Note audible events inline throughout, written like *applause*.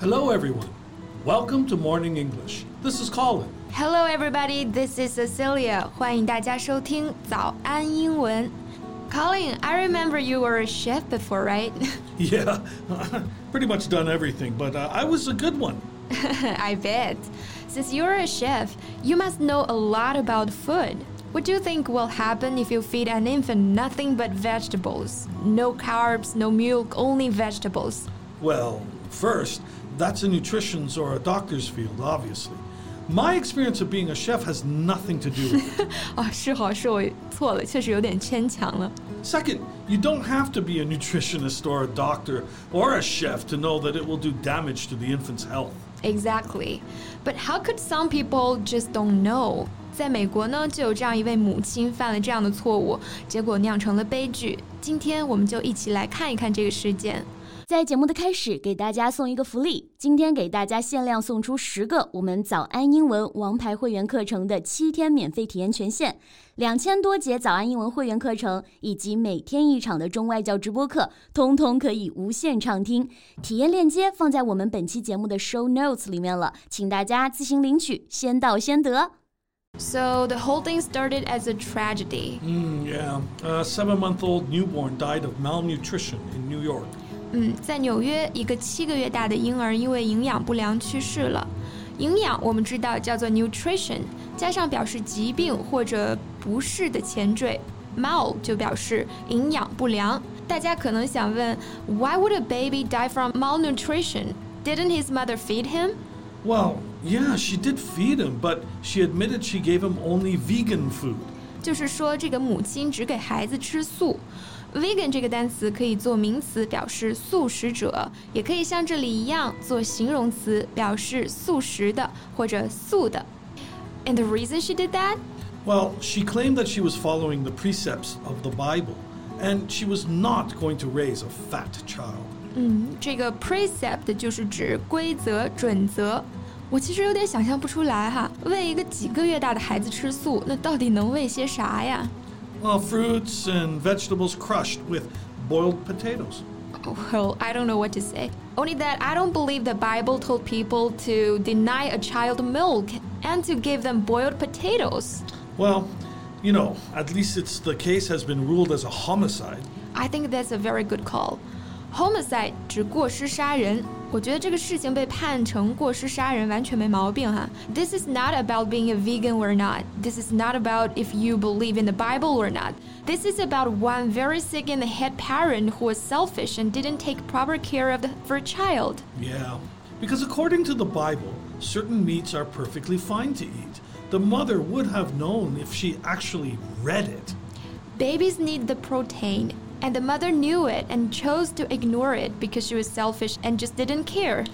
Hello, everyone. Welcome to Morning English. This is Colin. Hello, everybody. This is Cecilia. 欢迎大家收听早安英文。Colin, I remember you were a chef before, right? *laughs* Yeah, *laughs* pretty much done everything, but uh, I was a good one. *laughs* I bet. Since you're a chef, you must know a lot about food. What do you think will happen if you feed an infant nothing but vegetables? No carbs, no milk, only vegetables. Well, first, that's a nutrition's or a doctor's field, obviously. My experience of being a chef has nothing to do with it. *laughs* 啊，是好是我错了，确实有点牵强了。 Second, you don't have to be a nutritionist or a doctor or a chef to know that it will do damage to the infant's health. Exactly. But how could some people just don't know? 在美国呢，就有这样一位母亲犯了这样的错误，结果酿成了悲剧。今天我们就一起来看一看这个事件。在节目的开始，给大家送一个福利，今天给大家限量送出十个我们早安英文王牌会员课程的七天免费体验权限，两千多节早安英文会员课程以及每天一场的中外教直播课，通通可以无限畅听。体验链接放在我们本期节目的 show notes 里面了，请大家自行领取，先到先得。So the whole thing started as a tragedy. Mm, yeah, a seven month old newborn died of malnutrition in New York. 嗯，在纽约，一个七个月大的婴儿因为营养不良去世了。营养我们知道叫做 nutrition，加上表示疾病或者不适的前缀 mal 就表示营养不良。大家可能想问，Why would a baby die from malnutrition? Didn't his mother feed him? Well, yeah, she did feed him, but she admitted she gave him only vegan food. 就是说，这个母亲只给孩子吃素。vegan 这个单词可以做名词，表示素食者，也可以像这里一样做形容词，表示素食的或者素的。And the reason she did that? Well, she claimed that she was following the precepts of the Bible, and she was not going to raise a fat child. 嗯，这个 precept 就是指规则、准则。我其实有点想象不出来哈，喂一个几个月大的孩子吃素，那到底能喂些啥呀？ Well, fruits and vegetables crushed with boiled potatoes. Well, I don't know what to say. Only that I don't believe the Bible told people to deny a child milk and to give them boiled potatoes. Well, you know, at least it's the case has been ruled as a homicide. I think that's a very good call. Homicide 指过失杀人，我觉得这个事情被判成过失杀人完全没毛病哈。This is not about being a vegan or not. This is not about if you believe in the Bible or not. This is about one very sick in the head parent who was selfish and didn't take proper care of the, for a child. Yeah, because according to the Bible, certain meats are perfectly fine to eat. The mother would have known if she actually read it. Babies need the protein, and the mother knew it and chose to ignore it because she was selfish and just didn't care.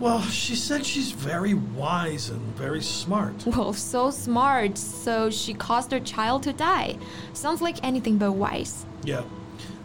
Well, she said she's very wise and very smart. *laughs* Well, so smart, so she caused her child to die. Sounds like anything but wise. Yeah.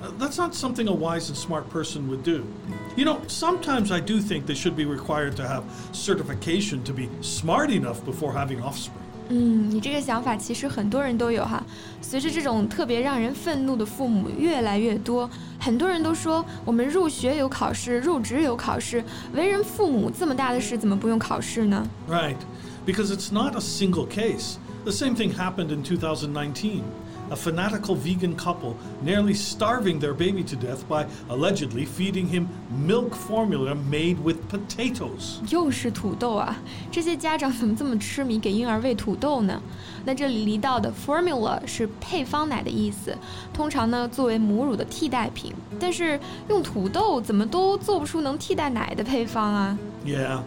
Uh, that's not something a wise and smart person would do. You know, sometimes I do think they should be required to have certification to be smart enough before having offspring. 嗯，你这个想法其实很多人都有哈。随着这种特别让人愤怒的父母越来越多，很多人都说我们入学有考试，入职有考试，为人父母这么大的事怎么不用考试呢？Right. Because it's not a single case. The same thing happened in 2019. A fanatical vegan couple nearly starving their baby to death by allegedly feeding him milk formula made with potatoes. 又是土豆啊！这些家长怎么这么痴迷给婴儿喂土豆呢？那这里提到的 formula 是配方奶的意思，通常呢作为母乳的替代品。但是用土豆怎么都做不出能替代奶的配方啊！ Yeah.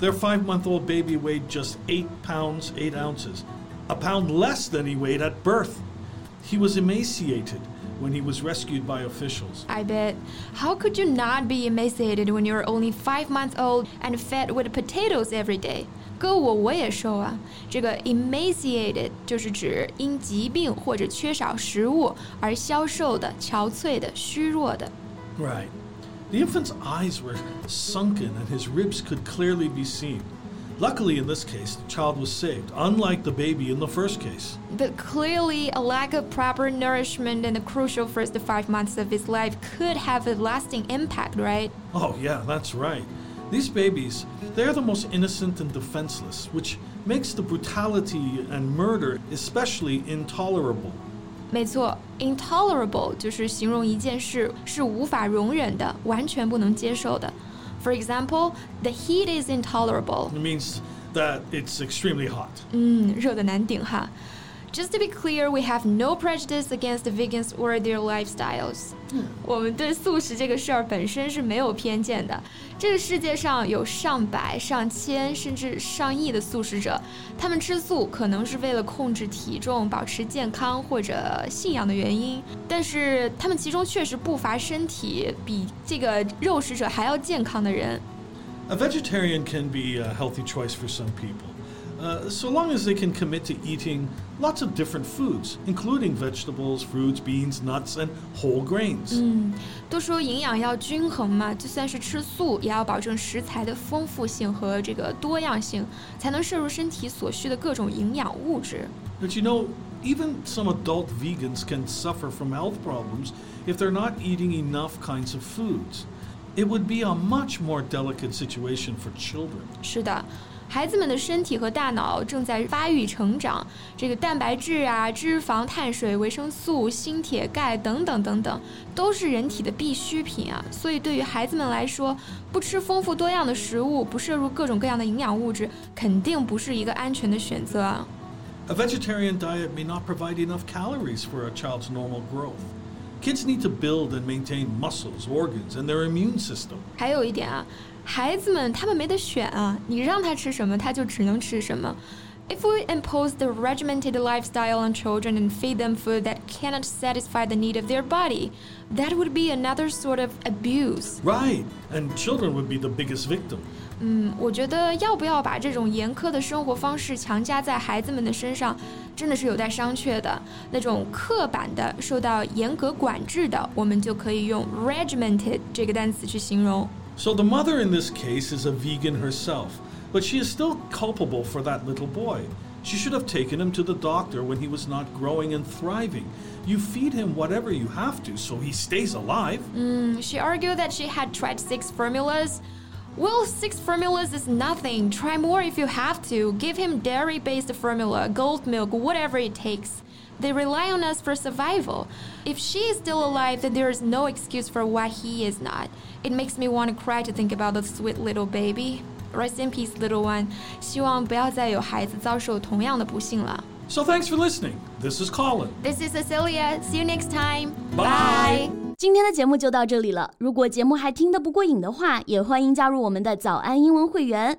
Their five month old baby weighed just 8 pounds 8 ounces, a pound less than he weighed at birth. He was emaciated when he was rescued by officials. I bet. How could you not be emaciated when you're only five months old and fed with potatoes every day? 哥我我也瘦啊。这个 emaciated 就是指因疾病或者缺少食物而消瘦的、憔悴的、虚弱的。 Right. The infant's eyes were sunken and his ribs could clearly be seen. Luckily, in this case, the child was saved, unlike the baby in the first case. But clearly, a lack of proper nourishment in the crucial first five months of his life could have a lasting impact, right? Oh, yeah, that's right. These babies, they're the most innocent and defenseless, which makes the brutality and murder especially intolerable. 没错，intolerable 就是形容一件事是无法容忍的，完全不能接受的。 For example, the heat is intolerable. It means that it's extremely hot. 嗯，热的难顶哈。 just to be clear, we have no prejudice against the vegans or their lifestyles. 我们对素食这个事儿本身是没有偏见的。这个世界上有上百、上千甚至上亿的素食者，他们吃素可能是为了控制体重、保持健康或者信仰的原因，但是他们其中确实不乏身体比这个肉食者还要健康的人。A vegetarian can be a healthy choice for some people. Uh, so long as they can commit to eating lots of different foods, including vegetables, fruits, beans, nuts, and whole grains. 嗯，都说营养要均衡嘛，就算是吃素，也要保证食材的丰富性和这个多样性，才能摄入身体所需的各种营养物质。But you know, even some adult vegans can suffer from health problems if they're not eating enough kinds of foods. It would be a much more delicate situation for children. 是的。 孩子们的身体和大脑正在发育成长，这个蛋白质啊、脂肪、碳水、维生素、锌、铁、钙等等等等，都是人体的必需品啊。所以对于孩子们来说，不吃丰富多样的食物，不摄入各种各样的营养物质，肯定不是一个安全的选择啊。A vegetarian diet may not provide enough calories for a child's normal growth. Kids need to build and maintain muscles, organs, and their immune system. 还有一点啊。孩子们他们没得选啊，你让他吃什么，他就只能吃什么。If we impose the regimented lifestyle on children and feed them food that cannot satisfy the need of their body, that would be another sort of abuse. Right, and children would be the biggest victim. 嗯，我觉得要不要把这种严苛的生活方式强加在孩子们的身上，真的是有待商榷的。那种刻板的、受到严格管制的，我们就可以用 regimented 这个单词去形容。 So the mother in this case is a vegan herself, but she is still culpable for that little boy. She should have taken him to the doctor when he was not growing and thriving. You feed him whatever you have to so he stays alive. Mm, she argued that she had tried six formulas. Well, six formulas is nothing. Try more if you have to. Give him dairy based formula, gold milk, whatever it takes. They rely on us for survival. If she is still alive, then there is no excuse for why he is not. It makes me want to cry to think about the sweet little baby. Rest in peace, little one. 希望不要再有孩子遭受同样的不幸了。So thanks for listening. This is Colin. This is Cecilia. See you next time. Bye. 今天的节目就到这里了。如果节目还听得不过瘾的话，也欢迎加入我们的早安英文会员。